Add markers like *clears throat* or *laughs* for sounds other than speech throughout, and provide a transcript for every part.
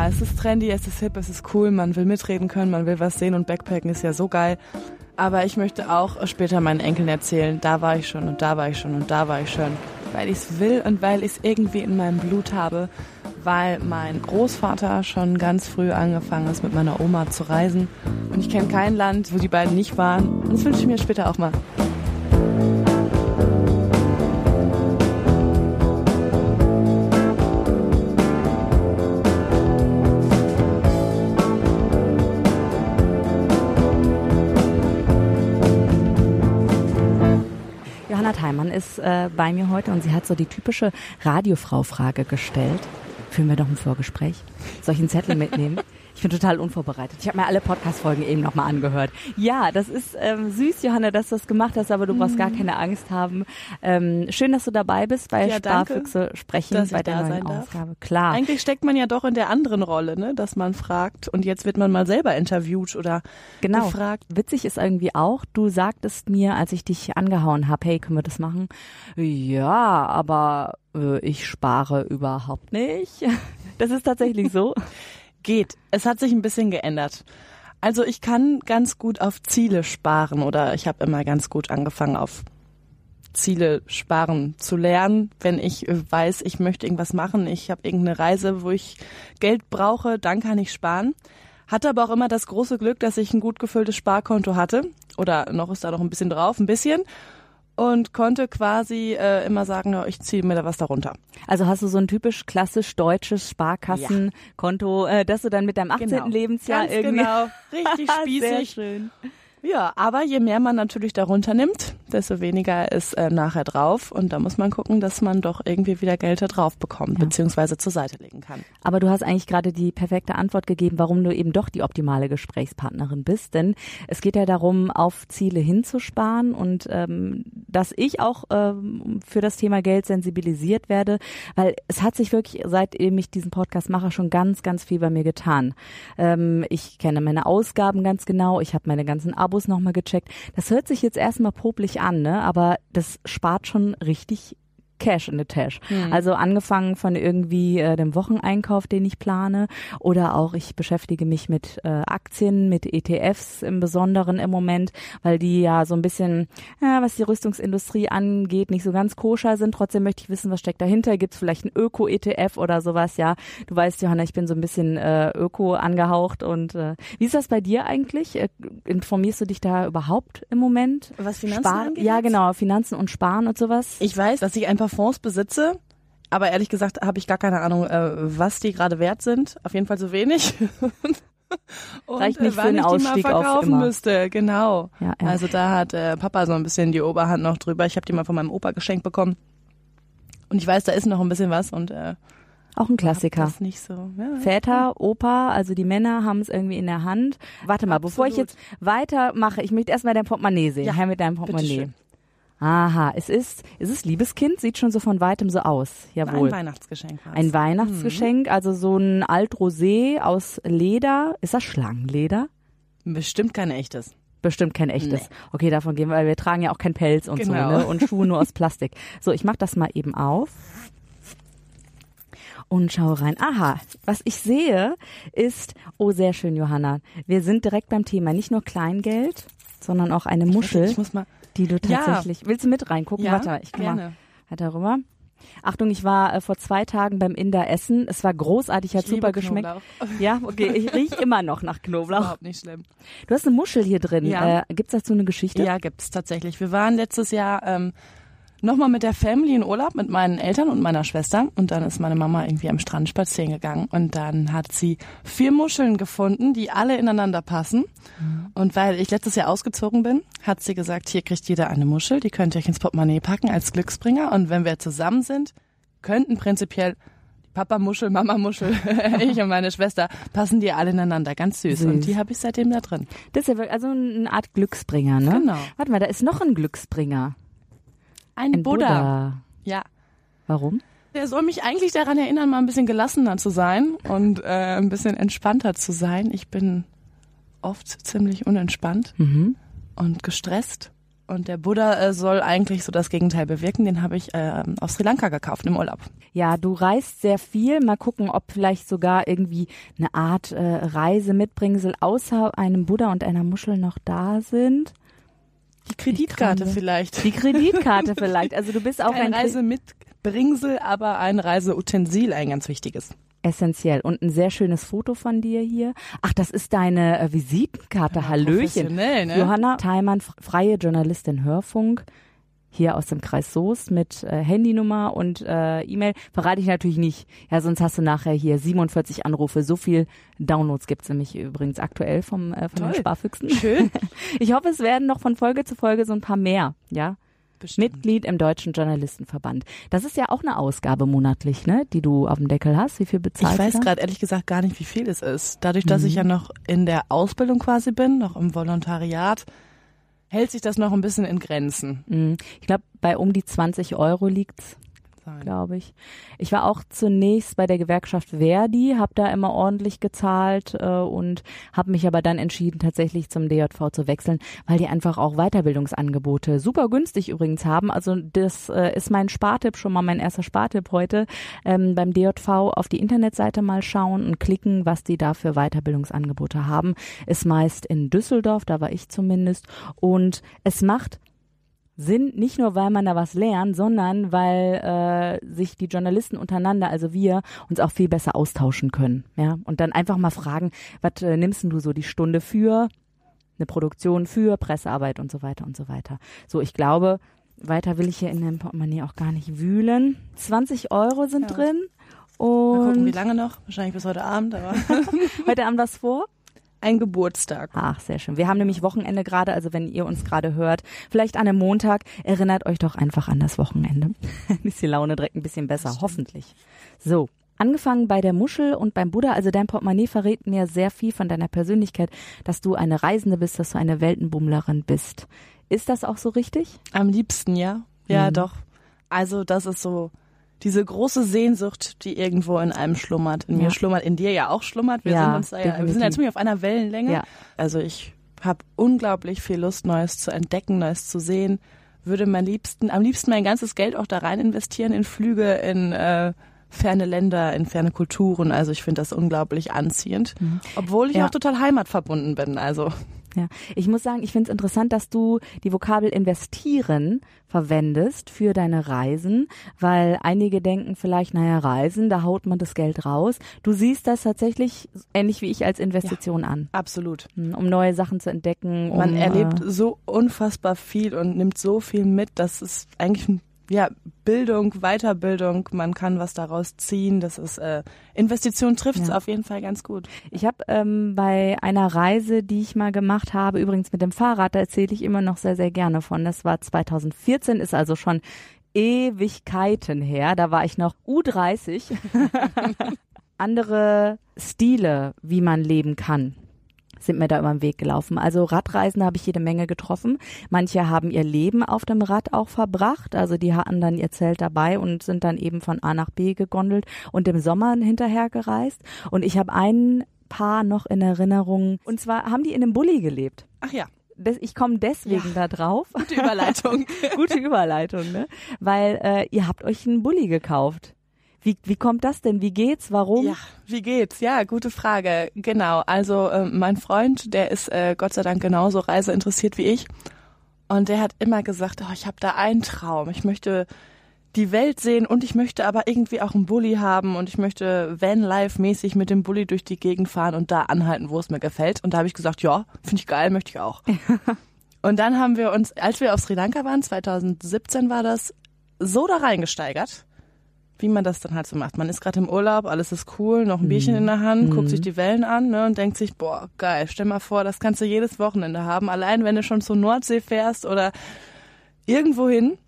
Ja, es ist trendy, es ist hip, es ist cool, man will mitreden können, man will was sehen und Backpacken ist ja so geil. Aber ich möchte auch später meinen Enkeln erzählen, da war ich schon und da war ich schon und da war ich schon. Weil ich es will und weil ich es irgendwie in meinem Blut habe. Weil mein Großvater schon ganz früh angefangen ist, mit meiner Oma zu reisen. Und ich kenne kein Land, wo die beiden nicht waren. Und das wünsche ich mir später auch mal. Johanna Theimann ist äh, bei mir heute und sie hat so die typische Radiofrau-Frage gestellt. Führen wir doch ein Vorgespräch. Soll ich einen Zettel mitnehmen? *laughs* Ich bin total unvorbereitet. Ich habe mir alle Podcast-Folgen eben nochmal angehört. Ja, das ist ähm, süß, Johanna, dass du das gemacht hast, aber du brauchst gar keine Angst haben. Ähm, schön, dass du dabei bist bei Ja, danke, Sparfüchse sprechen dass ich bei der neuen sein darf. Ausgabe. Klar. Eigentlich steckt man ja doch in der anderen Rolle, ne? dass man fragt und jetzt wird man mal selber interviewt oder Genau. gefragt. Witzig ist irgendwie auch, du sagtest mir, als ich dich angehauen habe, hey, können wir das machen? Ja, aber äh, ich spare überhaupt nicht. *laughs* Das ist tatsächlich so. *laughs* Geht. Es hat sich ein bisschen geändert. Also ich kann ganz gut auf Ziele sparen oder ich habe immer ganz gut angefangen auf Ziele sparen zu lernen, wenn ich weiß, ich möchte irgendwas machen, ich habe irgendeine Reise, wo ich Geld brauche, dann kann ich sparen. Hatte aber auch immer das große Glück, dass ich ein gut gefülltes Sparkonto hatte oder noch ist da noch ein bisschen drauf, ein bisschen und konnte quasi äh, immer sagen, ja, ich ziehe mir da was darunter. Also hast du so ein typisch klassisch deutsches Sparkassenkonto, äh, das du dann mit deinem 18. Genau. Lebensjahr Ganz irgendwie. genau, richtig *laughs* Sehr spießig. schön. Ja, aber je mehr man natürlich darunter nimmt, desto weniger ist äh, nachher drauf. Und da muss man gucken, dass man doch irgendwie wieder Geld da drauf bekommt, beziehungsweise zur Seite legen kann. Aber du hast eigentlich gerade die perfekte Antwort gegeben, warum du eben doch die optimale Gesprächspartnerin bist. Denn es geht ja darum, auf Ziele hinzusparen und ähm, dass ich auch ähm, für das Thema Geld sensibilisiert werde, weil es hat sich wirklich, seitdem ich diesen Podcast mache, schon ganz, ganz viel bei mir getan. Ähm, ich kenne meine Ausgaben ganz genau, ich habe meine ganzen Abos nochmal gecheckt. Das hört sich jetzt erstmal popelig an, ne? aber das spart schon richtig Cash in the Tash. Also angefangen von irgendwie äh, dem Wocheneinkauf, den ich plane, oder auch ich beschäftige mich mit äh, Aktien, mit ETFs im Besonderen im Moment, weil die ja so ein bisschen, ja, was die Rüstungsindustrie angeht, nicht so ganz koscher sind. Trotzdem möchte ich wissen, was steckt dahinter. Gibt es vielleicht ein Öko-ETF oder sowas? Ja, du weißt, Johanna, ich bin so ein bisschen äh, Öko angehaucht. Und äh, wie ist das bei dir eigentlich? Äh, informierst du dich da überhaupt im Moment? Was Finanzen Spar angeht Ja, genau, Finanzen und Sparen und sowas. Ich weiß, dass ich ein paar Fonds besitze, aber ehrlich gesagt habe ich gar keine Ahnung, äh, was die gerade wert sind. Auf jeden Fall so wenig. *laughs* Und, Reicht nicht äh, für einen Ausstieg mal auf verkaufen immer. müsste, genau. Ja, ja. Also da hat äh, Papa so ein bisschen die Oberhand noch drüber. Ich habe die mal von meinem Opa geschenkt bekommen. Und ich weiß, da ist noch ein bisschen was und äh, Auch ein Klassiker. das nicht so. Ja, Väter, Opa, also die Männer haben es irgendwie in der Hand. Warte mal, bevor ich Absolut. jetzt weitermache, ich möchte erstmal dein Portemonnaie sehen. Ja, Her mit deinem Portemonnaie. Aha, es ist, es ist Liebeskind, sieht schon so von weitem so aus. Jawohl. ein Weihnachtsgeschenk war's. Ein Weihnachtsgeschenk, also so ein Alt-Rosé aus Leder. Ist das Schlangenleder? Bestimmt kein echtes. Bestimmt kein echtes. Nee. Okay, davon gehen wir, weil wir tragen ja auch kein Pelz und Genau. so, ne? Und Schuhe nur aus Plastik. So, ich mach das mal eben auf. Und schau rein. Aha, was ich sehe, ist, oh, sehr schön, Johanna. Wir sind direkt beim Thema. Nicht nur Kleingeld, sondern auch eine Muschel, Ich muss mal. Die du Ja. tatsächlich. Willst du mit reingucken? Ja, Warte, ich komm mal gerne. weiter rüber. Achtung, ich war äh, vor zwei Tagen beim Inder Essen. Es war großartig, hat Ich super geschmeckt. Knoblauch. Ja, okay, ich *laughs* riech immer noch nach Knoblauch. Überhaupt nicht schlimm. Du hast eine Muschel hier drin. Ja. Äh, gibt's dazu eine Geschichte? Ja, gibt's tatsächlich. Wir waren letztes Jahr ähm, nochmal mit der Family in Urlaub mit meinen Eltern und meiner Schwester und dann ist meine Mama irgendwie am Strand spazieren gegangen und dann hat sie vier Muscheln gefunden, die alle ineinander passen. Und weil ich letztes Jahr ausgezogen bin, hat sie gesagt, hier kriegt jeder eine Muschel, die könnt ihr euch ins Portemonnaie packen als Glücksbringer und wenn wir zusammen sind, könnten prinzipiell Papa Muschel, Mama Muschel, *laughs* ich und meine Schwester passen die alle ineinander, ganz süß. Süß. Und die habe ich seitdem da drin. Das ist ja wirklich, also eine Art Glücksbringer, ne? Genau. Warte mal, da ist noch ein Glücksbringer. Ein, Ein Buddha. Buddha. Ja. Warum? Der soll mich eigentlich daran erinnern, mal ein bisschen gelassener zu sein und äh, ein bisschen entspannter zu sein. Ich bin oft ziemlich unentspannt Mhm. und gestresst. Und der Buddha äh, soll eigentlich so das Gegenteil bewirken. Den habe ich äh, aus Sri Lanka gekauft im Urlaub. Ja, du reist sehr viel. Mal gucken, ob vielleicht sogar irgendwie eine Art äh, Reisemitbringsel außer einem Buddha und einer Muschel noch da sind. Die Kreditkarte vielleicht. Die Kreditkarte vielleicht. Also du bist auch Kein ein Reisemitbringsel, aber ein Reiseutensil, ein ganz wichtiges. essentiell und ein sehr schönes Foto von dir hier. Ach, das ist deine äh, Visitenkarte. Hallöchen. Professionell, ne? Johanna Theimann, freie Journalistin Hörfunk, hier aus dem Kreis Soest mit äh, Handynummer und äh, E-Mail. Verrate ich natürlich nicht. Ja, sonst hast du nachher hier 47 Anrufe. So viel Downloads gibt's nämlich übrigens aktuell vom, äh, von den Toll. Sparfüchsen. Schön. *laughs* Ich hoffe, es werden noch von Folge zu Folge so ein paar mehr, ja. Mitglied im Deutschen Journalistenverband. Das ist ja auch eine Ausgabe monatlich, ne, die du auf dem Deckel hast. Wie viel Ich bezahlst weiß du? gerade ehrlich gesagt gar nicht, wie viel es ist. Dadurch, dass ich ja noch in der Ausbildung quasi bin, noch im Volontariat, hält sich das noch ein bisschen in Grenzen. Mhm. Ich glaube, bei um die 20 Euro liegt's. Sein. glaube ich. Ich war auch zunächst bei der Gewerkschaft Verdi, habe da immer ordentlich gezahlt äh, und habe mich aber dann entschieden, tatsächlich zum DJV zu wechseln, weil die einfach auch Weiterbildungsangebote super günstig übrigens haben. Also das äh, ist mein Spartipp, schon mal mein erster Spartipp heute. Ähm, beim DJV auf die Internetseite mal schauen und klicken, was die da für Weiterbildungsangebote haben. Ist meist in Düsseldorf, da war ich zumindest. Und es macht Sinn, nicht nur, weil man da was lernt, sondern weil äh, sich die Journalisten untereinander, also wir, uns auch viel besser austauschen können. Ja? Und dann einfach mal fragen, was äh, nimmst denn du so die Stunde für eine Produktion, für Pressearbeit und so weiter und so weiter. So, ich glaube, weiter will ich hier in dem Portemonnaie auch gar nicht wühlen. 20 Euro sind Ja. drin. Mal gucken, wie Und lange noch. Wahrscheinlich bis heute Abend, aber *laughs* heute Abend was vor? Ein Geburtstag. Ach, sehr schön. Wir haben nämlich Wochenende gerade, also wenn ihr uns gerade hört, vielleicht an einem Montag, erinnert euch doch einfach an das Wochenende. *laughs* Ist die Laune direkt ein bisschen besser, hoffentlich. So. Angefangen bei der Muschel und beim Buddha, also dein Portemonnaie verrät mir sehr viel von deiner Persönlichkeit, dass du eine Reisende bist, dass du eine Weltenbummlerin bist. Ist das auch so richtig? Am liebsten, ja. Ja, Mhm. doch. Also das ist so diese große Sehnsucht, die irgendwo in einem schlummert. In Ja. mir schlummert, in dir ja auch schlummert. Wir Ja, sind uns da ja, wir sind ja ziemlich auf einer Wellenlänge. Ja. Also ich habe unglaublich viel Lust, Neues zu entdecken, Neues zu sehen. Würde mein liebsten, am liebsten mein ganzes Geld auch da rein investieren in Flüge, in äh, ferne Länder, in ferne Kulturen. Also ich finde das unglaublich anziehend. Obwohl ich Ja. auch total heimatverbunden bin. Also Ja, ich muss sagen, ich finde es interessant, dass du die Vokabel investieren verwendest für deine Reisen, weil einige denken vielleicht, naja, Reisen, da haut man das Geld raus. Du siehst das tatsächlich ähnlich wie ich als Investition an, absolut. hm, um neue Sachen zu entdecken. Man um, erlebt Äh, so unfassbar viel und nimmt so viel mit, dass es eigentlich ein ja, Bildung, Weiterbildung, man kann was daraus ziehen. Das ist äh, Investition trifft es Ja. auf jeden Fall ganz gut. ich habe ähm, bei einer Reise, die ich mal gemacht habe, übrigens mit dem Fahrrad, da erzähle ich immer noch sehr, sehr gerne von. Das war 2014, ist also schon Ewigkeiten her. Da war ich noch U30. *laughs* Andere Stile, wie man leben kann sind mir da über den Weg gelaufen. Also Radreisen habe ich jede Menge getroffen. Manche haben ihr Leben auf dem Rad auch verbracht. Also die hatten dann ihr Zelt dabei und sind dann eben von A nach B gegondelt und im Sommer hinterher gereist. Und ich habe ein Paar noch in Erinnerung. Und zwar haben die in einem Bulli gelebt. Ach ja, ich komme deswegen da drauf. gute Überleitung. *laughs* Gute Überleitung, ne? Weil äh, ihr habt euch einen Bulli gekauft. Wie, wie kommt das denn? Wie geht's? Warum? ja, wie geht's? Ja, gute Frage. Genau. Also äh, mein Freund, der ist äh, Gott sei Dank genauso reiseinteressiert wie ich. Und der hat immer gesagt, oh, ich habe da einen Traum. Ich möchte die Welt sehen und ich möchte aber irgendwie auch einen Bulli haben und ich möchte Van-Life-mäßig mit dem Bulli durch die Gegend fahren und da anhalten, wo es mir gefällt. Und da habe ich gesagt, ja, finde ich geil, möchte ich auch. *laughs* und dann haben wir uns, als wir auf Sri Lanka waren, 2017 war das, so da reingesteigert, wie man das dann halt so macht. Man ist gerade im Urlaub, alles ist cool, noch ein Bierchen in der Hand, guckt sich die Wellen an ne, und denkt sich, boah, geil, stell mal vor, das kannst du jedes Wochenende haben, allein wenn du schon zur Nordsee fährst oder irgendwo hin.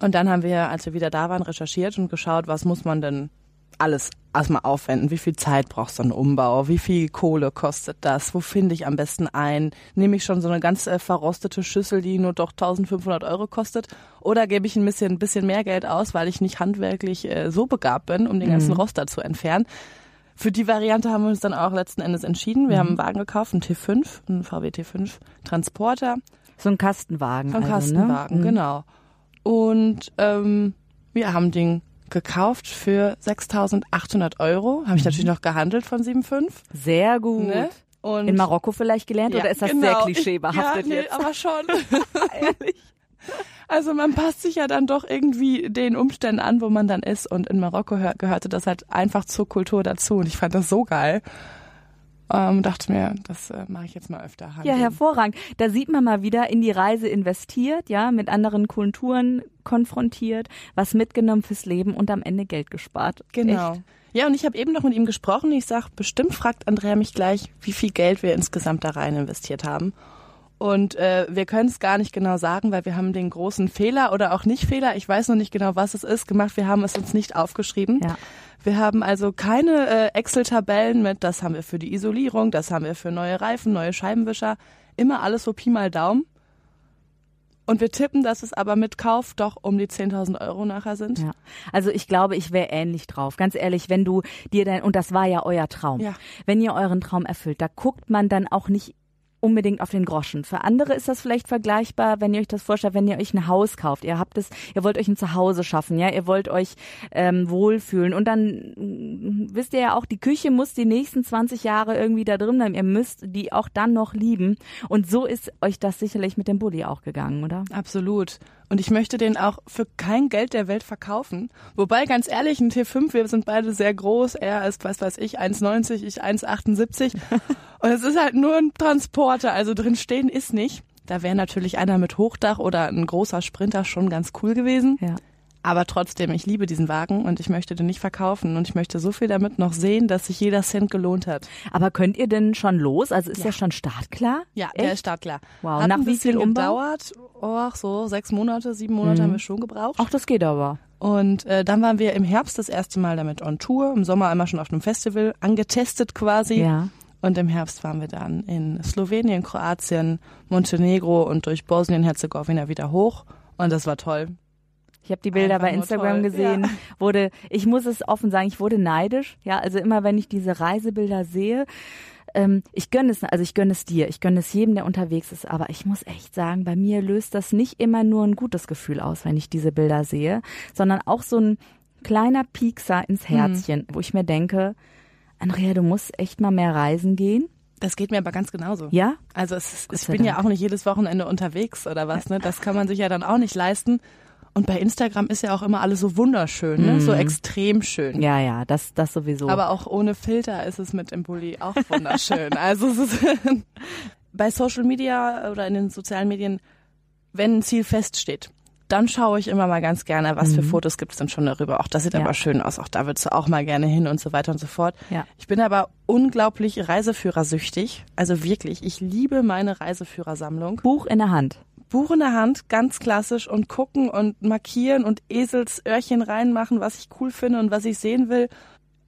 Und dann haben wir, als wir wieder da waren, recherchiert und geschaut, was muss man denn alles erstmal aufwenden? Wie viel Zeit braucht so ein Umbau? Wie viel Kohle kostet das? Wo finde ich am besten ein? Nehme ich schon so eine ganz äh, verrostete Schüssel, die nur doch 1500 Euro kostet? Oder gebe ich ein bisschen, ein bisschen mehr Geld aus, weil ich nicht handwerklich äh, so begabt bin, um den ganzen Rost da zu entfernen? Für die Variante haben wir uns dann auch letzten Endes entschieden. Wir haben einen Wagen gekauft, einen T5, einen VW T5 Transporter. So ein Kastenwagen. So ein also, Kastenwagen, ne? genau. Und ähm, wir haben den gekauft für 6.800 Euro. Habe ich natürlich noch gehandelt von 7,5. Sehr gut. Ne? Und In Marokko vielleicht gelernt Ja, oder ist das genau. sehr klischeebehaftet ja, nee, jetzt? aber schon. *laughs* Ehrlich. Also man passt sich ja dann doch irgendwie den Umständen an, wo man dann ist. Und in Marokko hör, gehörte das halt einfach zur Kultur dazu. Und ich fand das so geil. Ähm, dachte mir, das äh, mache ich jetzt mal öfter. Ja, handeln. hervorragend. Da sieht man mal wieder in die Reise investiert, ja, mit anderen Kulturen konfrontiert, was mitgenommen fürs Leben und am Ende Geld gespart. Genau. Echt. Ja, und ich habe eben noch mit ihm gesprochen. Ich sag, bestimmt fragt Andrea mich gleich, wie viel Geld wir insgesamt da rein investiert haben. Und äh, wir können es gar nicht genau sagen, weil wir haben den großen Fehler oder auch nicht Fehler, ich weiß noch nicht genau, was es ist, gemacht. Wir haben es uns nicht aufgeschrieben. Ja. Wir haben also keine äh, Excel-Tabellen mit, das haben wir für die Isolierung, das haben wir für neue Reifen, neue Scheibenwischer. Immer alles so Pi mal Daumen. Und wir tippen, dass es aber mit Kauf doch um die 10.000 Euro nachher sind. Ja. Also ich glaube, ich wäre ähnlich drauf. Ganz ehrlich, wenn du dir dein, und das war ja euer Traum. Ja. Wenn ihr euren Traum erfüllt, da guckt man dann auch nicht unbedingt auf den Groschen. Für andere ist das vielleicht vergleichbar, wenn ihr euch das vorstellt, wenn ihr euch ein Haus kauft. Ihr habt es, ihr wollt euch ein Zuhause schaffen, ja, ihr wollt euch ähm, wohlfühlen und dann mm, wisst ihr ja auch, die Küche muss die nächsten 20 Jahre irgendwie da drin bleiben. Ihr müsst die auch dann noch lieben. Und so ist euch das sicherlich mit dem Bulli auch gegangen, oder? Absolut. Und ich möchte den auch für kein Geld der Welt verkaufen. Wobei, ganz ehrlich, ein T5, wir sind beide sehr groß. Er ist, was weiß ich, 1,90, ich 1,78. *laughs* Und es ist halt nur ein Transporter, also drin stehen ist nicht. Da wäre natürlich einer mit Hochdach oder ein großer Sprinter schon ganz cool gewesen. Ja. Aber trotzdem, ich liebe diesen Wagen und ich möchte den nicht verkaufen. Und ich möchte so viel damit noch sehen, dass sich jeder Cent gelohnt hat. Aber könnt ihr denn schon los? Also ist Ja. der schon startklar? Ja, Echt? der ist startklar. Wow. Hat Nach wie viel Umbau? gedauert. Oh, so sechs Monate, sieben Monate Mhm. haben wir schon gebraucht. Ach, das geht aber. Und äh, dann waren wir im Herbst das erste Mal damit on Tour, im Sommer einmal schon auf einem Festival, angetestet quasi. Ja. Und im Herbst waren wir dann in Slowenien, Kroatien, Montenegro und durch Bosnien-Herzegowina wieder hoch. Und das war toll. Ich habe die Bilder Einfach bei Instagram toll, gesehen. ja. Wurde, ich muss es offen sagen, ich wurde neidisch. Ja, also immer wenn ich diese Reisebilder sehe, ähm, ich gönne es, also ich gönne es dir, ich gönne es jedem, der unterwegs ist. Aber ich muss echt sagen, bei mir löst das nicht immer nur ein gutes Gefühl aus, wenn ich diese Bilder sehe, sondern auch so ein kleiner Piekser ins Mhm. Herzchen, wo ich mir denke, Andrea, du musst echt mal mehr reisen gehen. Das geht mir aber ganz genauso. Ja? Also es ich bin ja Dank. auch nicht jedes Wochenende unterwegs oder was, ne? Das kann man sich ja dann auch nicht leisten. Und bei Instagram ist ja auch immer alles so wunderschön, ne? So extrem schön. Ja, ja, das, das sowieso. Aber auch ohne Filter ist es mit dem Bulli auch wunderschön. *laughs* also es ist *laughs* bei Social Media oder in den sozialen Medien, wenn ein Ziel feststeht, dann schaue ich immer mal ganz gerne, was für Fotos gibt es denn schon darüber. Auch das sieht Mhm. Ja. aber schön aus. Auch da würdest du auch mal gerne hin und so weiter und so fort. Ja. Ich bin aber unglaublich reiseführersüchtig. Also wirklich, ich liebe meine Reiseführersammlung. Buch in der Hand. Buch in der Hand, ganz klassisch und gucken und markieren und Eselsöhrchen reinmachen, was ich cool finde und was ich sehen will.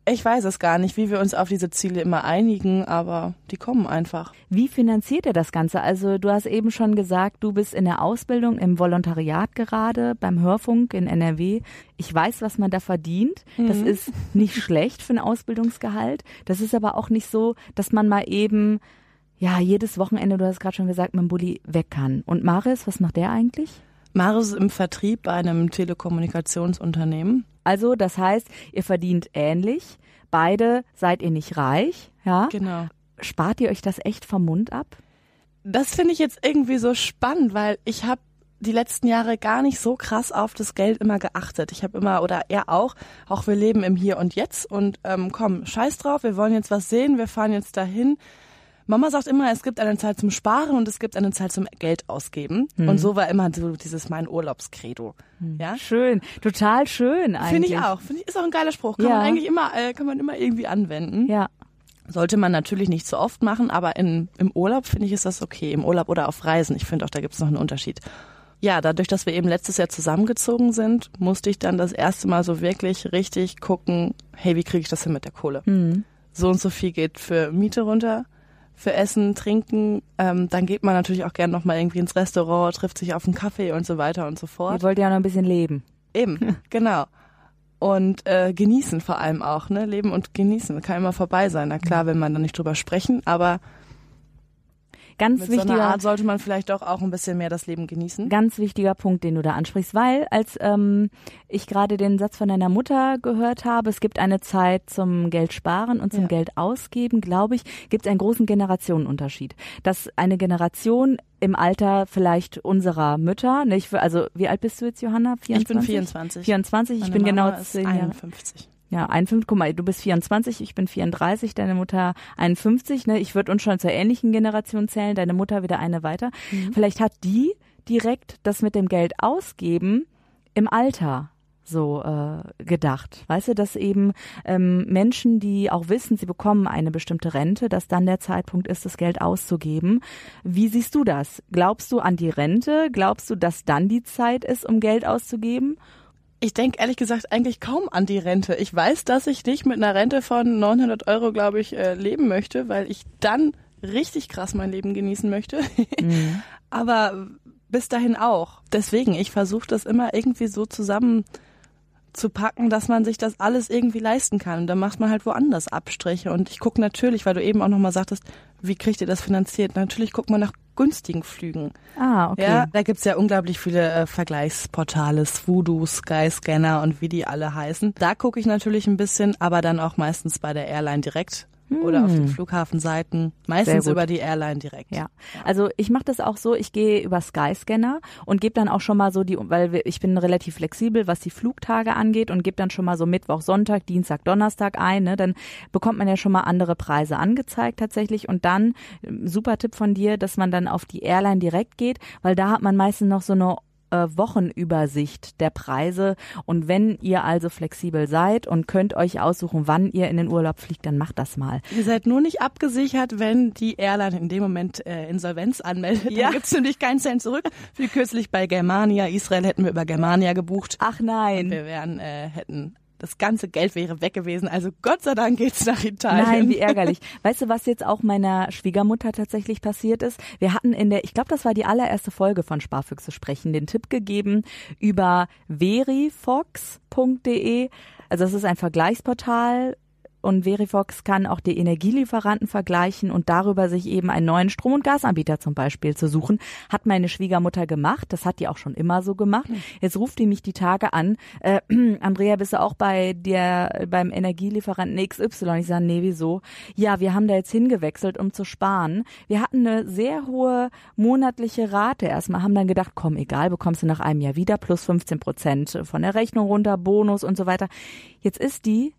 Ich weiß es gar nicht, wie wir uns auf diese Ziele immer einigen, aber die kommen einfach. Wie finanziert ihr das Ganze? Also du hast eben schon gesagt, du bist in der Ausbildung im Volontariat gerade beim Hörfunk in NRW. Ich weiß, was man da verdient. Das ist nicht schlecht für ein Ausbildungsgehalt. Das ist aber auch nicht so, dass man mal eben, ja, jedes Wochenende, du hast gerade schon gesagt, mit dem Bulli weg kann. Und Maris, was macht der eigentlich? Marius ist im Vertrieb bei einem Telekommunikationsunternehmen. Also, das heißt, ihr verdient ähnlich. Beide seid ihr nicht reich, ja? Genau. Spart ihr euch das echt vom Mund ab? Das finde ich jetzt irgendwie so spannend, weil ich habe die letzten Jahre gar nicht so krass auf das Geld immer geachtet. Ich habe immer, oder er auch, auch wir leben im Hier und Jetzt und ähm, komm, scheiß drauf, wir wollen jetzt was sehen, wir fahren jetzt dahin. Mama sagt immer, es gibt eine Zeit zum Sparen und es gibt eine Zeit zum Geld ausgeben. Und so war immer so dieses mein Urlaubskredo. Ja? Schön, total schön eigentlich. Finde ich auch. Finde ich, ist auch ein geiler Spruch. Kann Ja. man eigentlich immer, äh, kann man immer irgendwie anwenden. Ja. Sollte man natürlich nicht so oft machen, aber in, im Urlaub finde ich ist das okay. Im Urlaub oder auf Reisen. Ich finde auch, da gibt es noch einen Unterschied. Ja, dadurch, dass wir eben letztes Jahr zusammengezogen sind, musste ich dann das erste Mal so wirklich richtig gucken, hey, wie kriege ich das hin mit der Kohle? So und so viel geht für Miete runter, für Essen, Trinken. Ähm, dann geht man natürlich auch gern nochmal irgendwie ins Restaurant, trifft sich auf einen Kaffee und so weiter und so fort. Ihr wollt ja noch ein bisschen leben. Eben, genau. Und äh, genießen vor allem auch, ne? Leben und genießen. Kann immer vorbei sein. Na klar, will man da nicht drüber sprechen, aber Ganz Mit wichtiger so einer Art sollte man vielleicht doch auch ein bisschen mehr das Leben genießen. Ganz wichtiger Punkt, den du da ansprichst, weil als ähm, ich gerade den Satz von deiner Mutter gehört habe, es gibt eine Zeit zum Geld sparen und zum Ja. Geld ausgeben, glaube ich, gibt es einen großen Generationenunterschied. Dass eine Generation im Alter vielleicht unserer Mütter, nicht, also wie alt bist du jetzt, Johanna? 24? Ich bin 24. 24, ich Meine bin Mama genau ist zehn Jahre. 51. Ja, 51, guck mal, du bist 24, ich bin 34, deine Mutter 51, ne? Ich würde uns schon zur ähnlichen Generation zählen, deine Mutter wieder eine weiter. Vielleicht hat die direkt das mit dem Geld ausgeben im Alter so äh, gedacht. Weißt du, dass eben ähm, Menschen, die auch wissen, sie bekommen eine bestimmte Rente, dass dann der Zeitpunkt ist, das Geld auszugeben. Wie siehst du das? Glaubst du an die Rente? Glaubst du, dass dann die Zeit ist, um Geld auszugeben? Ich denke ehrlich gesagt eigentlich kaum an die Rente. Ich weiß, dass ich nicht mit einer Rente von 900 Euro, glaube ich, äh, leben möchte, weil ich dann richtig krass mein Leben genießen möchte. *laughs* Aber bis dahin auch. Deswegen, ich versuche das immer irgendwie so zusammen zu packen, dass man sich das alles irgendwie leisten kann. Und dann macht man halt woanders Abstriche. Und ich gucke natürlich, weil du eben auch nochmal sagtest, wie kriegt ihr das finanziert? Natürlich guckt man nach günstigen Flügen. Ah, okay. Ja, da gibt's ja unglaublich viele äh, Vergleichsportale, Voodoo, Skyscanner und wie die alle heißen. Da gucke ich natürlich ein bisschen, aber dann auch meistens bei der Airline direkt oder auf den Flughafenseiten. Meistens über die Airline direkt. Ja, also ich mache das auch so, ich gehe über Skyscanner und gebe dann auch schon mal so die, weil ich bin relativ flexibel, was die Flugtage angeht und gebe dann schon mal so Mittwoch, Sonntag, Dienstag, Donnerstag ein. Ne? Dann bekommt man ja schon mal andere Preise angezeigt tatsächlich und dann, ähm, super Tipp von dir, dass man dann auf die Airline direkt geht, weil da hat man meistens noch so eine äh, Wochenübersicht der Preise. Und wenn ihr also flexibel seid und könnt euch aussuchen, wann ihr in den Urlaub fliegt, dann macht das mal. Ihr seid nur nicht abgesichert, wenn die Airline in dem Moment äh, Insolvenz anmeldet. Ja. Dann gibt's nämlich keinen Cent zurück. Wie kürzlich bei Germania, Israel hätten wir über Germania gebucht. Ach nein. Wir wären, äh, hätten, das ganze Geld wäre weg gewesen. Also Gott sei Dank geht's nach Italien. Nein, wie ärgerlich. Weißt du, was jetzt auch meiner Schwiegermutter tatsächlich passiert ist? Wir hatten in der, ich glaube, das war die allererste Folge von Sparfüchse sprechen, den Tipp gegeben über verifox.de. Also das ist ein Vergleichsportal und Verifox kann auch die Energielieferanten vergleichen und darüber sich eben einen neuen Strom- und Gasanbieter zum Beispiel zu suchen. Hat meine Schwiegermutter gemacht. Das hat die auch schon immer so gemacht. Jetzt ruft die mich die Tage an. Äh, *clears throat* Andrea, bist du auch bei der, beim Energielieferanten XY? Ich sage, nee, wieso? Ja, wir haben da jetzt hingewechselt, um zu sparen. Wir hatten eine sehr hohe monatliche Rate erstmal, haben dann gedacht, komm, egal, bekommst du nach einem Jahr wieder plus 15 Prozent von der Rechnung runter, Bonus und so weiter. Jetzt ist die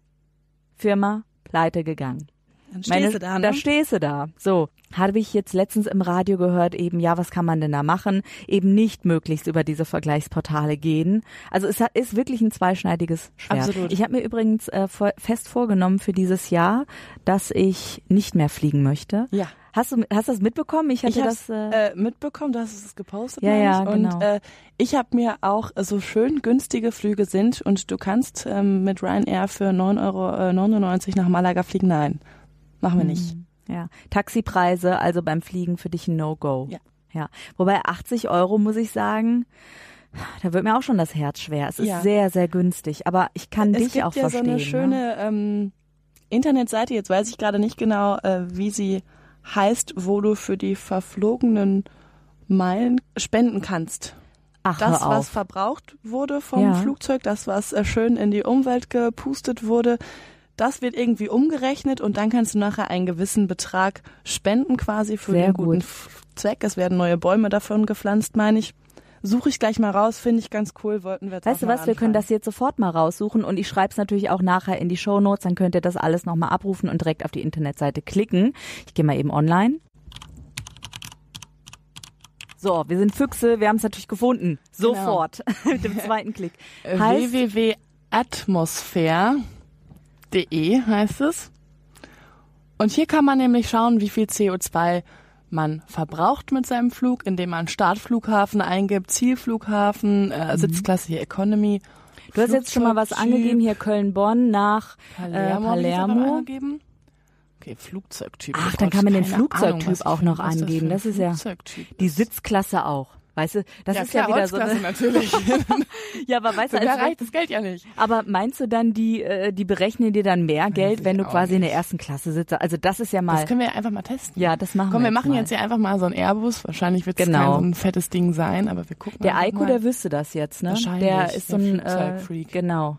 Firma pleite gegangen. Dann stehst du da, ne? da stehst du da. So, habe ich jetzt letztens im Radio gehört, eben, ja, was kann man denn da machen? Eben nicht möglichst über diese Vergleichsportale gehen. Also es ist wirklich ein zweischneidiges Schwert. Absolut. Ich habe mir übrigens äh, fest vorgenommen für dieses Jahr, dass ich nicht mehr fliegen möchte. Ja. Hast du, hast das mitbekommen? Ich hatte Ich das. Äh, äh, mitbekommen, du hast es gepostet. Ja, meine ja, ich. genau. Und äh, ich habe mir auch so schön günstige Flüge sind und du kannst ähm, mit Ryanair für 9,99 Euro äh, 99 nach Malaga fliegen. Nein, machen wir nicht. ja. Taxipreise, also beim Fliegen für dich ein No-Go. Ja. ja. Wobei 80 Euro, muss ich sagen, da wird mir auch schon das Herz schwer. Es ist Ja. sehr, sehr günstig. Aber ich kann Es dich gibt auch ja verstehen. so eine ne? schöne ähm, Internetseite, jetzt weiß ich gerade nicht genau, äh, wie sie heißt, wo du für die verflogenen Meilen spenden kannst. Ach, Das, was verbraucht wurde vom Ja. Flugzeug, das, was äh, schön in die Umwelt gepustet wurde, das wird irgendwie umgerechnet und dann kannst du nachher einen gewissen Betrag spenden quasi für Sehr den guten gut. Zweck. Es werden neue Bäume davon gepflanzt, meine ich. Suche ich gleich mal raus, finde ich ganz cool, wollten wir jetzt Weißt du was, wir können anfangen. das jetzt sofort mal raussuchen und ich schreibe es natürlich auch nachher in die Show Notes, dann könnt ihr das alles nochmal abrufen und direkt auf die Internetseite klicken. Ich gehe mal eben online. So, wir sind Füchse, wir haben es natürlich gefunden. Sofort. *laughs* Mit dem zweiten Klick. Äh, www.atmosphäre.de heißt es. Und hier kann man nämlich schauen, wie viel CO2 man verbraucht mit seinem Flug, indem man Startflughafen eingibt, Zielflughafen, äh, Sitzklasse hier Economy. Mhm. Du hast jetzt schon mal was angegeben, hier Köln-Bonn nach Palermo. äh, Palermo. Okay, Flugzeugtyp. Ach, dann kann man den Flugzeugtyp Ahnung, auch noch angeben. ein Das ist ja- Die. Sitzklasse auch. Weißt du, das ja, ist klar, ja wieder so. Eine, natürlich. *laughs* ja, aber weißt du, mehr als, reicht das Geld ja nicht. aber meinst du dann, die, äh, die berechnen dir dann mehr Geld, wenn du quasi in nicht. der ersten Klasse sitzt? Also das ist ja mal. Das können wir ja einfach mal testen. ja, das machen Komm, wir wir machen mal. jetzt hier einfach mal so ein Airbus. Wahrscheinlich wird es Genau. kein so ein fettes Ding sein, aber wir gucken Der Eiko, der wüsste das jetzt, ne? Wahrscheinlich, Der ist so ein äh, genau.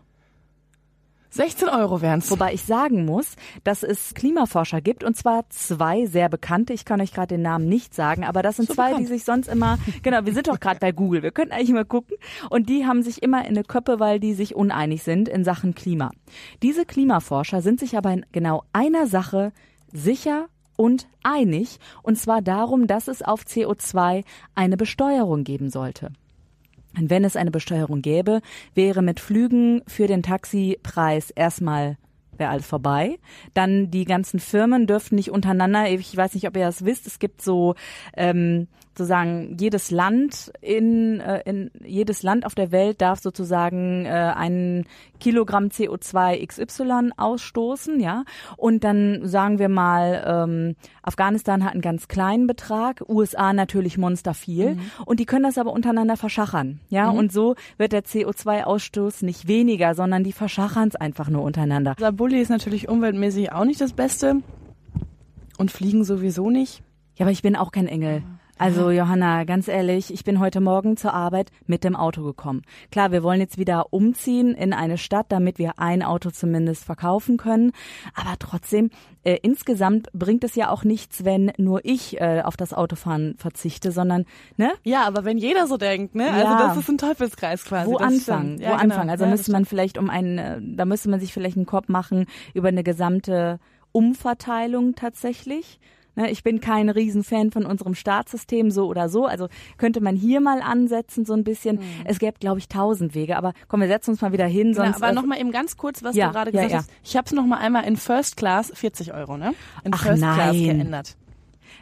16 Euro wären's. Wobei ich sagen muss, dass es Klimaforscher gibt und zwar zwei sehr bekannte. Ich kann euch gerade den Namen nicht sagen, aber das sind So zwei, bekannt. die sich sonst immer, genau, wir sind doch gerade bei Google, wir könnten eigentlich mal gucken und die haben sich immer in eine Köppe, weil die sich uneinig sind in Sachen Klima. Diese Klimaforscher sind sich aber in genau einer Sache sicher und einig und zwar darum, dass es auf CO2 eine Besteuerung geben sollte. Wenn es eine Besteuerung gäbe, wäre mit Flügen für den Taxipreis erstmal wäre alles vorbei. Dann die ganzen Firmen dürften nicht untereinander, ich weiß nicht, ob ihr das wisst, es gibt so ähm, sozusagen jedes Land in, äh, in jedes Land auf der Welt darf sozusagen äh, ein Kilogramm CO2 XY ausstoßen, ja. Und dann sagen wir mal, ähm, Afghanistan hat einen ganz kleinen Betrag, USA natürlich monster viel und die können das aber untereinander verschachern, ja. Und so wird der CO2-Ausstoß nicht weniger, sondern die verschachern es einfach nur untereinander. Unser Bulli ist natürlich umweltmäßig auch nicht das Beste. Und fliegen sowieso nicht. Ja, aber ich bin auch kein Engel. Also Johanna, ganz ehrlich, ich bin heute Morgen zur Arbeit mit dem Auto gekommen. Klar, wir wollen jetzt wieder umziehen in eine Stadt, damit wir ein Auto zumindest verkaufen können. Aber trotzdem, äh, insgesamt bringt es ja auch nichts, wenn nur ich äh, auf das Autofahren verzichte, sondern ne? Ja, aber wenn jeder so denkt, ne? Ja. Also das ist ein Teufelskreis quasi. Wo anfangen? stimmt. Wo Ja, genau. anfangen? Also Ja, müsste man vielleicht um einen, äh, da müsste man sich vielleicht einen Korb machen über eine gesamte Umverteilung tatsächlich. Ne, Ich bin kein Riesenfan von unserem Staatssystem, so oder so. Also könnte man hier mal ansetzen, so ein bisschen. Es gäbe, glaube ich, tausend Wege. Aber komm, wir setzen uns mal wieder hin, Genau, sonst. aber äh, nochmal eben ganz kurz, was Ja, du gerade ja, gesagt ja. hast. Ich habe es nochmal einmal in First Class 40 Euro, ne? In Ach, First Class nein. geändert.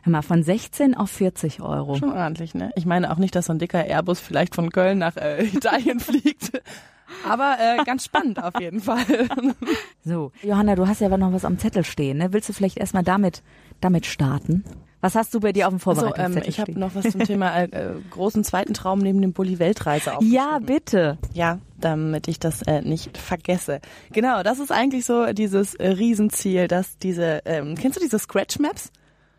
hör mal, von 16 auf 40 Euro. Schon ordentlich, ne? Ich meine auch nicht, dass so ein dicker Airbus vielleicht von Köln nach äh, *laughs* Italien fliegt. Aber äh, ganz spannend auf jeden Fall. So, Johanna, du hast ja aber noch was am Zettel stehen. Ne? Willst du vielleicht erstmal damit, damit starten? Was hast du bei dir auf dem Vorbereitungszettel ähm, ich habe noch was zum Thema äh, äh, großen zweiten Traum neben dem Bulli Weltreise aufgeschrieben. ja, bitte. Ja, damit ich das äh, nicht vergesse. Genau, das ist eigentlich so dieses äh, Riesenziel, dass diese, ähm, kennst du diese Scratch Maps?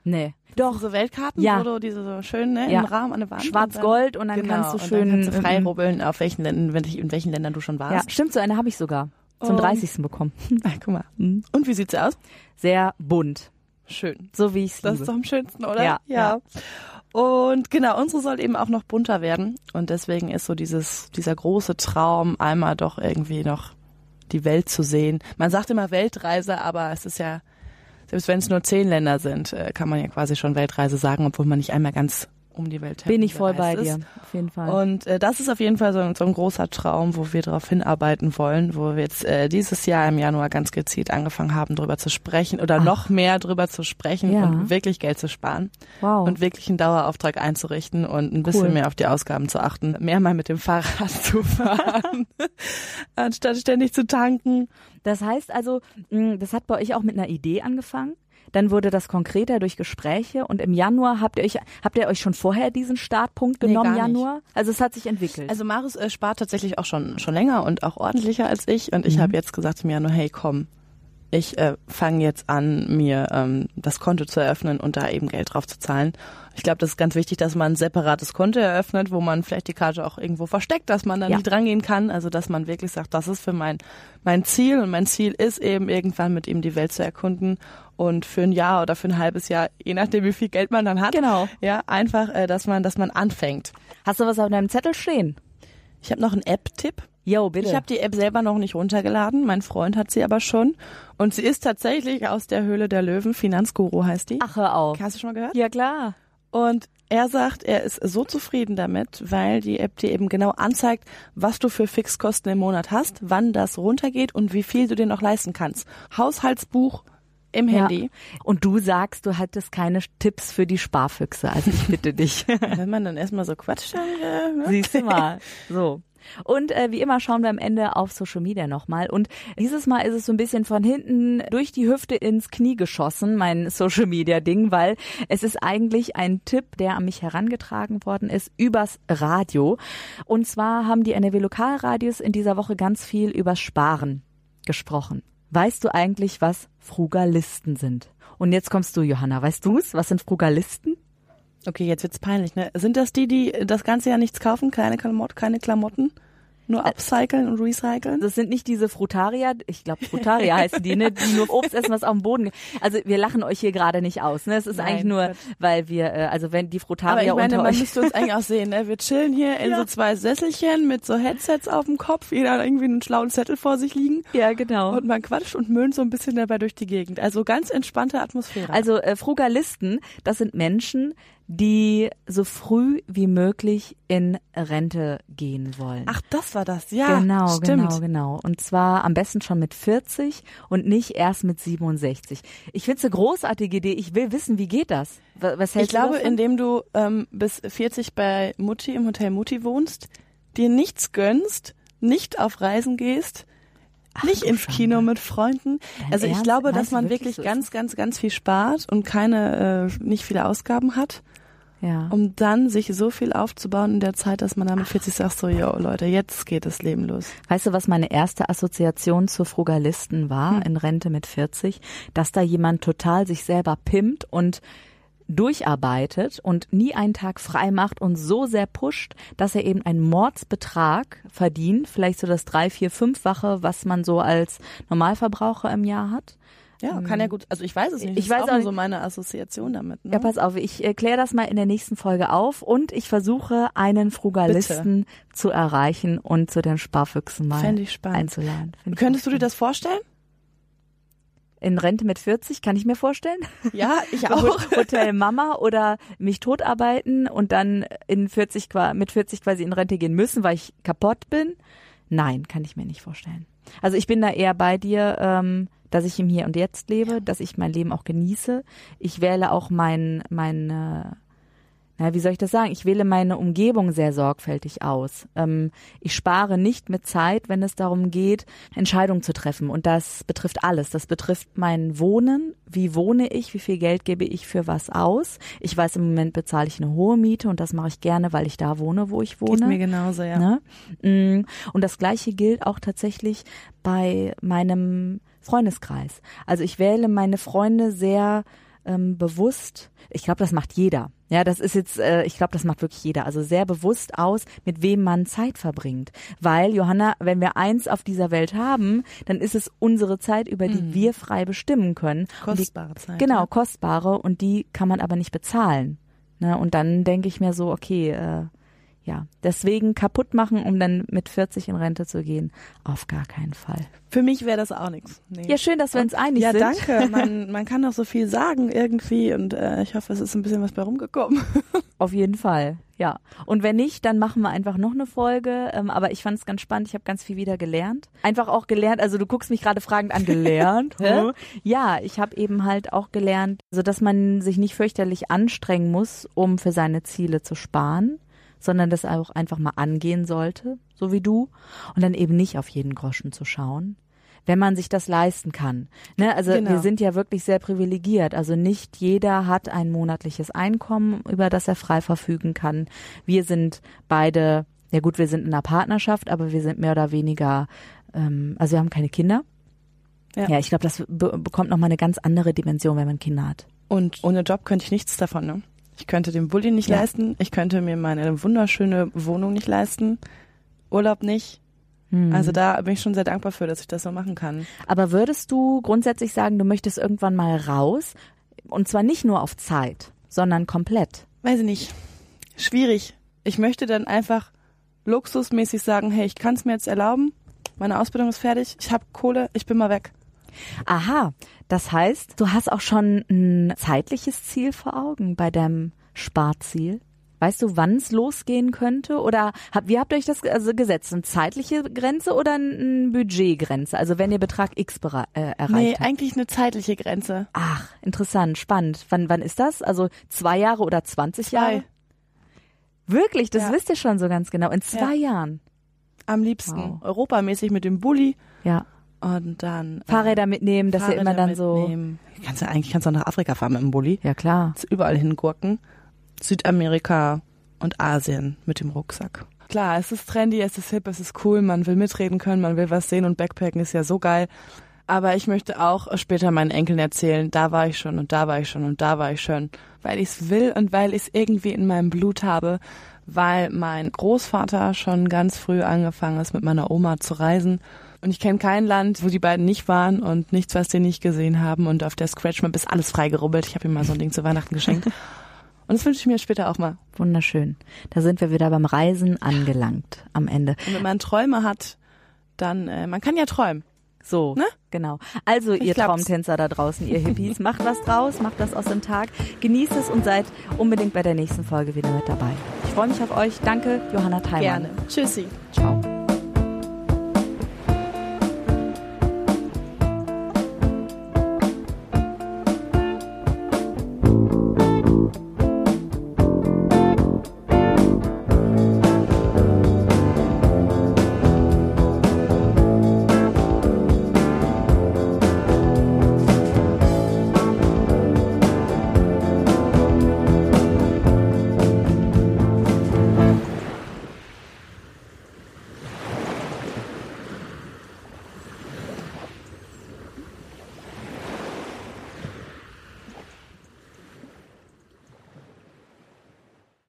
Nee. Doch. So Weltkarten, Ja. wo du diese so schön ne, Ja. im Rahmen an der Wand. Schwarz-Gold und dann genau, kannst du und schön. Dann kannst du frei ähm, rubbeln, auf welchen Ländern, in welchen Ländern du schon Ja, warst. stimmt, so eine habe ich sogar. Zum Und- 30. bekommen. *laughs* Ah, guck mal. Mhm. Und wie sieht's aus? Sehr bunt. Schön. So wie ich es Das liebe. ist doch am schönsten, oder? Ja, ja. Und genau, unsere soll eben auch noch bunter werden. Und deswegen ist so dieses, dieser große Traum, einmal doch irgendwie noch die Welt zu sehen. Man sagt immer Weltreise, aber es ist ja, selbst wenn es nur zehn Länder sind, äh, kann man ja quasi schon Weltreise sagen, obwohl man nicht einmal ganz um die Welt Bin ich voll bei herumgereist dir. ist. Auf jeden Fall. Und äh, das ist auf jeden Fall so, ein- so ein großer Traum, wo wir darauf hinarbeiten wollen, wo wir jetzt äh, dieses Jahr im Januar ganz gezielt angefangen haben, drüber zu sprechen oder noch mehr drüber zu sprechen Ja. und wirklich Geld zu sparen wow. und wirklich einen Dauerauftrag einzurichten und ein bisschen Cool. mehr auf die Ausgaben zu achten, mehr mal mit dem Fahrrad *laughs* zu fahren, anstatt ständig zu tanken. Das heißt also, mh, das hat bei euch auch mit einer Idee angefangen. Dann wurde das konkreter durch Gespräche und im Januar habt ihr euch habt ihr euch schon vorher diesen Startpunkt Nee, genommen nicht. Januar? Also es hat sich entwickelt. Also Marius äh, spart tatsächlich auch schon schon länger und auch ordentlicher als ich und ich Mhm. habe jetzt gesagt im Januar, hey komm, ich äh, fange jetzt an, mir ähm, das Konto zu eröffnen und da eben Geld drauf zu zahlen. Ich glaube, das ist ganz wichtig, dass man ein separates Konto eröffnet, wo man vielleicht die Karte auch irgendwo versteckt, dass man dann Ja. nicht drangehen kann. Also dass man wirklich sagt, das ist für mein mein Ziel und mein Ziel ist eben irgendwann mit ihm die Welt zu erkunden und für ein Jahr oder für ein halbes Jahr, je nachdem wie viel Geld man dann hat. Genau. Ja, einfach, äh, dass man dass man anfängt. Hast du was auf deinem Zettel stehen? Ich habe noch einen App-Tipp. Jo, bitte. Ich habe die App selber noch nicht runtergeladen, mein Freund hat sie aber schon. Und sie ist tatsächlich aus der Höhle der Löwen, Finanzguru heißt die. Ach, hör auf. Hast du schon mal gehört? Ja, klar. Und er sagt, er ist so zufrieden damit, weil die App dir eben genau anzeigt, was du für Fixkosten im Monat hast, wann das runtergeht und wie viel du dir noch leisten kannst. Haushaltsbuch im Handy. Ja. Und du sagst, du hattest keine Tipps für die Sparfüchse. Also ich bitte dich. *laughs* Wenn man dann erstmal so quatscht, dann, ne? Siehst du mal. So. Und äh, wie immer schauen wir am Ende auf Social Media nochmal. Und dieses Mal ist es so ein bisschen von hinten durch die Hüfte ins Knie geschossen, mein Social Media Ding, weil es ist eigentlich ein Tipp, der an mich herangetragen worden ist, übers Radio. Und zwar haben die NRW Lokalradios in dieser Woche ganz viel übers Sparen gesprochen. Weißt du eigentlich, was Frugalisten sind? Und jetzt kommst du, Johanna. Weißt du's? Was sind Frugalisten? Okay, jetzt wird's peinlich, ne? Sind das die, die das ganze Jahr nichts kaufen? Keine Klamotten, keine Klamotten? Nur upcyclen und recyceln? Das sind nicht diese Frutarier, ich glaube Frutarier heißen die, ne, die nur Obst essen, was auf dem Boden. Also wir lachen euch hier gerade nicht aus, ne? Es ist Nein, eigentlich nur, Gott. weil wir, äh, also wenn die Aber Frutarier ich meine, unter man müsste uns eigentlich auch sehen, ne? Wir chillen hier in Ja. so zwei Sesselchen mit so Headsets auf dem Kopf, jeder hat irgendwie einen schlauen Zettel vor sich liegen Ja, genau. und man quatscht und möhnt so ein bisschen dabei durch die Gegend. Also ganz entspannte Atmosphäre. Also äh, Frugalisten, das sind Menschen, die so früh wie möglich in Rente gehen wollen. Ach, das war das, ja. genau, stimmt. genau, genau. Und zwar am besten schon mit 40 und nicht erst mit 67. Ich finde es eine großartige Idee. Ich will wissen, wie geht das? Was, was Ich hältst glaube, davon? indem du ähm, bis 40 bei Mutti im Hotel Mutti wohnst, dir nichts gönnst, nicht auf Reisen gehst, nicht du ins. Kino mit Freunden. Dein also ich Ernst? glaube, Meinst dass du man wirklich, wirklich so ganz, ganz, ganz viel spart und keine, äh, nicht viele Ausgaben hat, ja. um dann sich so viel aufzubauen in der Zeit, dass man dann mit 40 sagt, so, yo, Leute, jetzt geht das Leben los. Weißt du, was meine erste Assoziation zu Frugalisten war Hm. in Rente mit 40? Dass da jemand total sich selber pimmt und durcharbeitet und nie einen Tag frei macht und so sehr pusht, dass er eben einen Mordsbetrag verdient, vielleicht so das drei, vier, fünffache, was man so als Normalverbraucher im Jahr hat. Ja, kann ja gut, also ich weiß es nicht. Ich das weiß ist auch auch so meine Assoziation damit. Ne? Ja, pass auf, ich kläre das mal in der nächsten Folge auf und ich versuche, einen Frugalisten zu erreichen und zu den Sparfüchsen mal Fänd ich spannend. einzuladen. Ich Könntest auch du dir das vorstellen? In Rente mit 40, kann ich mir vorstellen. Ja, ich *laughs* Hotel Mama oder mich totarbeiten und dann in 40 qua- mit 40 quasi in Rente gehen müssen, weil ich kaputt bin. Nein, kann ich mir nicht vorstellen. Also ich bin da eher bei dir, ähm, dass ich im Hier und Jetzt lebe, dass ich mein Leben auch genieße. Ich wähle auch mein, mein äh, na, wie soll ich das sagen? Ich wähle meine Umgebung sehr sorgfältig aus. Ähm, ich spare nicht mit Zeit, wenn es darum geht, Entscheidungen zu treffen. Und das betrifft alles. Das betrifft mein Wohnen. Wie wohne ich? Wie viel Geld gebe ich für was aus? Ich weiß, im Moment bezahle ich eine hohe Miete und das mache ich gerne, weil ich da wohne, wo ich wohne. Geht mir genauso, ja. Ne? Mm, Und das Gleiche gilt auch tatsächlich bei meinem Freundeskreis. Also ich wähle meine Freunde sehr ähm, bewusst. Ich glaube, das macht jeder. Ja, das ist jetzt, äh, ich glaube, das macht wirklich jeder. Also sehr bewusst aus, mit wem man Zeit verbringt. Weil, Johanna, wenn wir eins auf dieser Welt haben, dann ist es unsere Zeit, über die wir frei bestimmen können. Und die Kostbare Zeit. Genau, ja. kostbare und die kann man aber nicht bezahlen. Ne? Und dann denke ich mir so, okay, äh, ja, deswegen kaputt machen, um dann mit 40 in Rente zu gehen, auf gar keinen Fall. Für mich wäre das auch nichts. Nee. Ja, schön, dass wir uns einig ja, sind. danke. *laughs* Man, man kann doch so viel sagen irgendwie und äh, ich hoffe, es ist ein bisschen was bei rumgekommen. *laughs* Auf jeden Fall, ja. Und wenn nicht, dann machen wir einfach noch eine Folge. Ähm, aber ich fand es ganz spannend. Ich habe ganz viel wieder gelernt. Einfach auch gelernt. Also du guckst mich gerade fragend an. *laughs* Gelernt? Hä? ja, ich habe eben halt auch gelernt, so dass man sich nicht fürchterlich anstrengen muss, um für seine Ziele zu sparen, sondern das auch einfach mal angehen sollte, so wie du, und dann eben nicht auf jeden Groschen zu schauen. Wenn man sich das leisten kann. Ne? Also Genau. wir sind ja wirklich sehr privilegiert. Also nicht jeder hat ein monatliches Einkommen, über das er frei verfügen kann. Wir sind beide, ja gut, wir sind in einer Partnerschaft, aber wir sind mehr oder weniger, ähm, also wir haben keine Kinder. Ja. Ja, ich glaube, das be bekommt nochmal eine ganz andere Dimension, wenn man Kinder hat. Und ohne Job könnte ich nichts davon, ne? Ich könnte den Bulli nicht Ja. leisten, ich könnte mir meine wunderschöne Wohnung nicht leisten, Urlaub nicht. Hm. Also da bin ich schon sehr dankbar für, dass ich das so machen kann. Aber würdest du grundsätzlich sagen, du möchtest irgendwann mal raus? Und zwar nicht nur auf Zeit, sondern komplett. Weiß ich nicht. Schwierig. Ich möchte dann einfach luxusmäßig sagen, hey, ich kann es mir jetzt erlauben, meine Ausbildung ist fertig, ich habe Kohle, ich bin mal weg. Aha, das heißt, du hast auch schon ein zeitliches Ziel vor Augen bei deinem Sparziel? Weißt du, wann es losgehen könnte? Oder hab, wie habt ihr euch das also gesetzt? Eine zeitliche Grenze oder eine Budgetgrenze? Also wenn ihr Betrag X äh, erreicht Nee, habt. eigentlich eine zeitliche Grenze. Ach, interessant, spannend. Wann, wann ist das? Also zwei Jahre oder 20 Zwei. Jahre? Wirklich, das Ja. wisst ihr schon so ganz genau. In zwei Jahren. am liebsten. Wow. Europamäßig mit dem Bulli Ja. Und dann äh, Fahrräder mitnehmen, dass ihr Fahrräder immer dann so. mitnehmen. Kannst du eigentlich kannst du auch nach Afrika fahren mit dem Bulli. Ja, klar. Überall hingurken. Südamerika und Asien mit dem Rucksack. Klar, es ist trendy, es ist hip, es ist cool, man will mitreden können, man will was sehen und Backpacken ist ja so geil. Aber ich möchte auch später meinen Enkeln erzählen, da war ich schon und da war ich schon und da war ich schon, weil ich es will und weil ich es irgendwie in meinem Blut habe, weil mein Großvater schon ganz früh angefangen ist, mit meiner Oma zu reisen. Und ich kenne kein Land, wo die beiden nicht waren und nichts, was die nicht gesehen haben. Und auf der Scratch Map ist alles freigerubbelt. Ich habe ihm mal so ein Ding zu Weihnachten geschenkt. *laughs* Und das wünsche ich mir später auch mal. Wunderschön. Da sind wir wieder beim Reisen angelangt am Ende. Und wenn man Träume hat, dann, äh, man kann ja träumen. So, Ne? genau. Also ihr klappt's. Traumtänzer da draußen, ihr *laughs* Hippies, macht was draus, macht das aus dem Tag, genießt es und seid unbedingt bei der nächsten Folge wieder mit dabei. Ich freue mich auf euch. Danke, Johanna Theimann. Tschüssi. Ciao.